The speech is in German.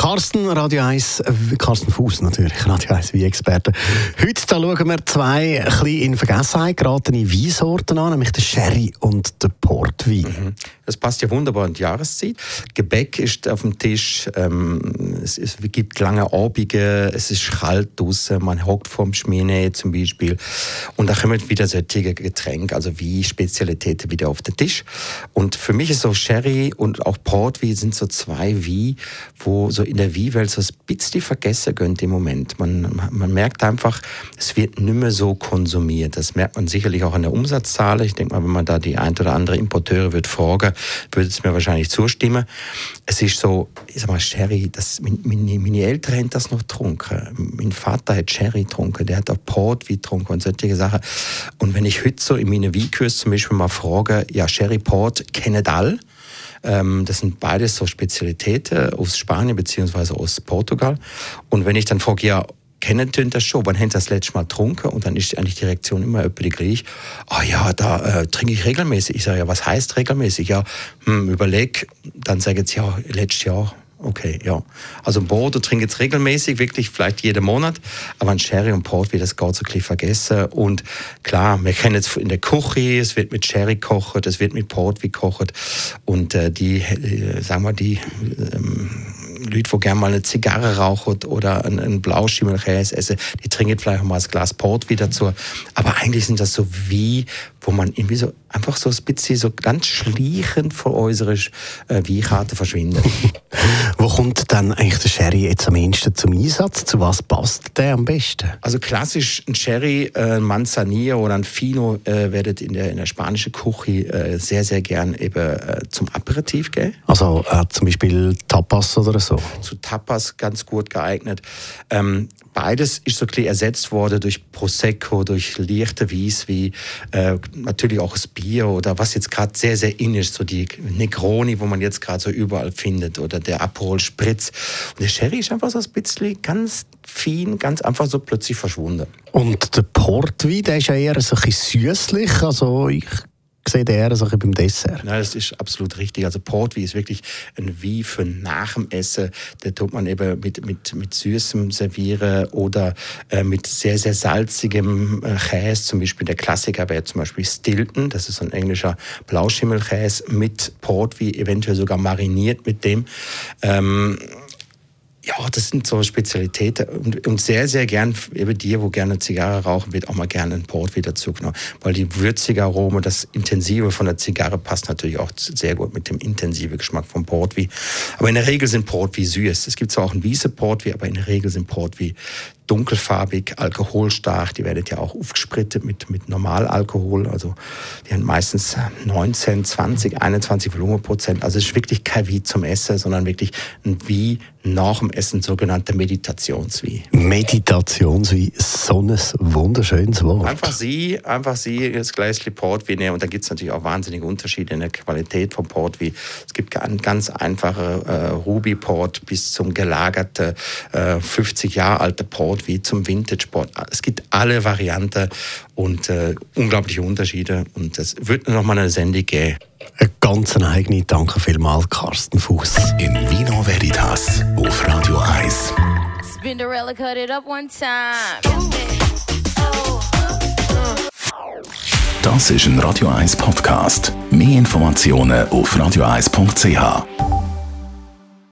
Carsten, Radio 1, äh, Carsten Fuß natürlich, Radio 1 wie Experte. Heute da schauen wir zwei ein in Vergessenheit geratene Weinsorten an, nämlich den Sherry und den Portwein. Mhm. Das passt ja wunderbar in die Jahreszeit. Gebäck ist auf dem Tisch, ähm, es, es, gibt lange Abende, es ist kalt draußen, man hockt vorm Schmine zum Beispiel und da kommen wieder solche Getränke, also wie Spezialitäten wieder auf den Tisch. Und für mich ist so Sherry und auch Portwein sind so zwei wie, wo so in der Wie-Welt so ein bisschen vergessen gönnt im Moment. Man, man merkt einfach, es wird nicht mehr so konsumiert. Das merkt man sicherlich auch an der Umsatzzahl. Ich denke mal, wenn man da die ein oder andere Importeure wird fragen, würde es mir wahrscheinlich zustimmen. Es ist so, ich sag mal, Sherry, das, meine, meine Eltern haben das noch getrunken. Mein Vater hat Sherry getrunken, der hat auch Port wie getrunken und solche Sachen. Und wenn ich heute so in meinen Weinkursen zum Beispiel mal frage, ja, Sherry Port kennen alle, das sind beides so Spezialitäten aus Spanien bzw. aus Portugal. Und wenn ich dann frage, ja, kennen tun das schon, wann haben das letzte Mal getrunken? Und dann ist eigentlich die Reaktion immer etwa die gleiche. Ah ja, da äh, trinke ich regelmäßig. Ich sage, ja, was heißt regelmäßig? Ja, hm, überleg, dann sagen sie, ja, letztes Jahr Okay, ja. Also Bordeaux trinke ich jetzt regelmäßig, wirklich vielleicht jeden Monat. Aber ein Sherry und Port wird das gar so ein vergessen. Und klar, wir kennen jetzt in der Küche, es wird mit Sherry gekocht, es wird mit Port gekocht. Und äh, die, äh, sagen wir, die ähm, Leute, die gerne mal eine Zigarre rauchen oder einen, einen Blauschimmelkäse essen, die trinken vielleicht mal ein Glas Port wieder dazu. Aber eigentlich sind das so wie, wo man irgendwie so einfach so ein bisschen so ganz schleichend vor unserer äh, Weinkarte verschwindet. Wo kommt dann eigentlich der Sherry jetzt am ehesten zum Einsatz? Zu was passt der am besten? Also klassisch ein Sherry, äh, ein Manzanilla oder ein Fino äh, werdet in der, in der spanischen Küche äh, sehr, sehr gern eben äh, zum Aperitif gehen. Also äh, zum Beispiel Tapas oder so? Zu Tapas ganz gut geeignet. Ähm, beides ist so ein ersetzt worden durch Prosecco, durch leichte Wies wie äh, natürlich auch das Bier oder was jetzt gerade sehr, sehr in ist, so die Negroni, wo man jetzt gerade so überall findet oder der Aperol Spritz. Und der Sherry ist einfach so ein bisschen ganz fein, ganz einfach so plötzlich verschwunden. Und der Portwein, der ist ja eher so ein bisschen süßlich, also ich sehe eher so beim Dessert. Nein, das ist absolut richtig. Also Portwein ist wirklich ein Wie für nach dem Essen. Da tut man eben mit, mit, mit Süßem servieren oder äh, mit sehr, sehr salzigem äh, Käse. Zum Beispiel der Klassiker wäre zum Beispiel Stilton. Das ist ein englischer Blauschimmelkäse mit Portwein, eventuell sogar mariniert mit dem. Ähm, ja, das sind so Spezialitäten und, und sehr, sehr gern, eben die, wo gerne Zigarre rauchen, wird auch mal gerne ein Port wieder zugenommen, weil die würzige Aroma, das Intensive von der Zigarre passt natürlich auch sehr gut mit dem intensiven Geschmack vom Portwein. Aber in der Regel sind Portwein süß. Es gibt zwar auch ein Wiese Portwein, aber in der Regel sind Portwein dunkelfarbig, alkoholstark. Die werden ja auch aufgesprittet mit, mit Normalalkohol. Also die haben meistens 19, 20, 21 Volumenprozent. Also es ist wirklich kein Wie zum Essen, sondern wirklich ein Wie nach dem Essen, sogenannte Meditationswie. Meditationswie, so ein wunderschönes Wort. Einfach sie, einfach sie, das Gläschen Portwein. Und da gibt es natürlich auch wahnsinnige Unterschiede in der Qualität vom Portwein. Es gibt ganz einfache äh, Ruby Port bis zum gelagerte äh, 50 Jahre alte Port Sport wie zum Vintage-Sport. Es gibt alle Varianten und äh, unglaubliche Unterschiede. Und es wird noch mal eine Sendung geben. Eine ganz eigene. Danke vielmals, Carsten Fuß. In Vino Veritas auf Radio 1. Spinderella cut it up one time. Das ist ein Radio 1 Podcast. Mehr Informationen auf radio1.ch.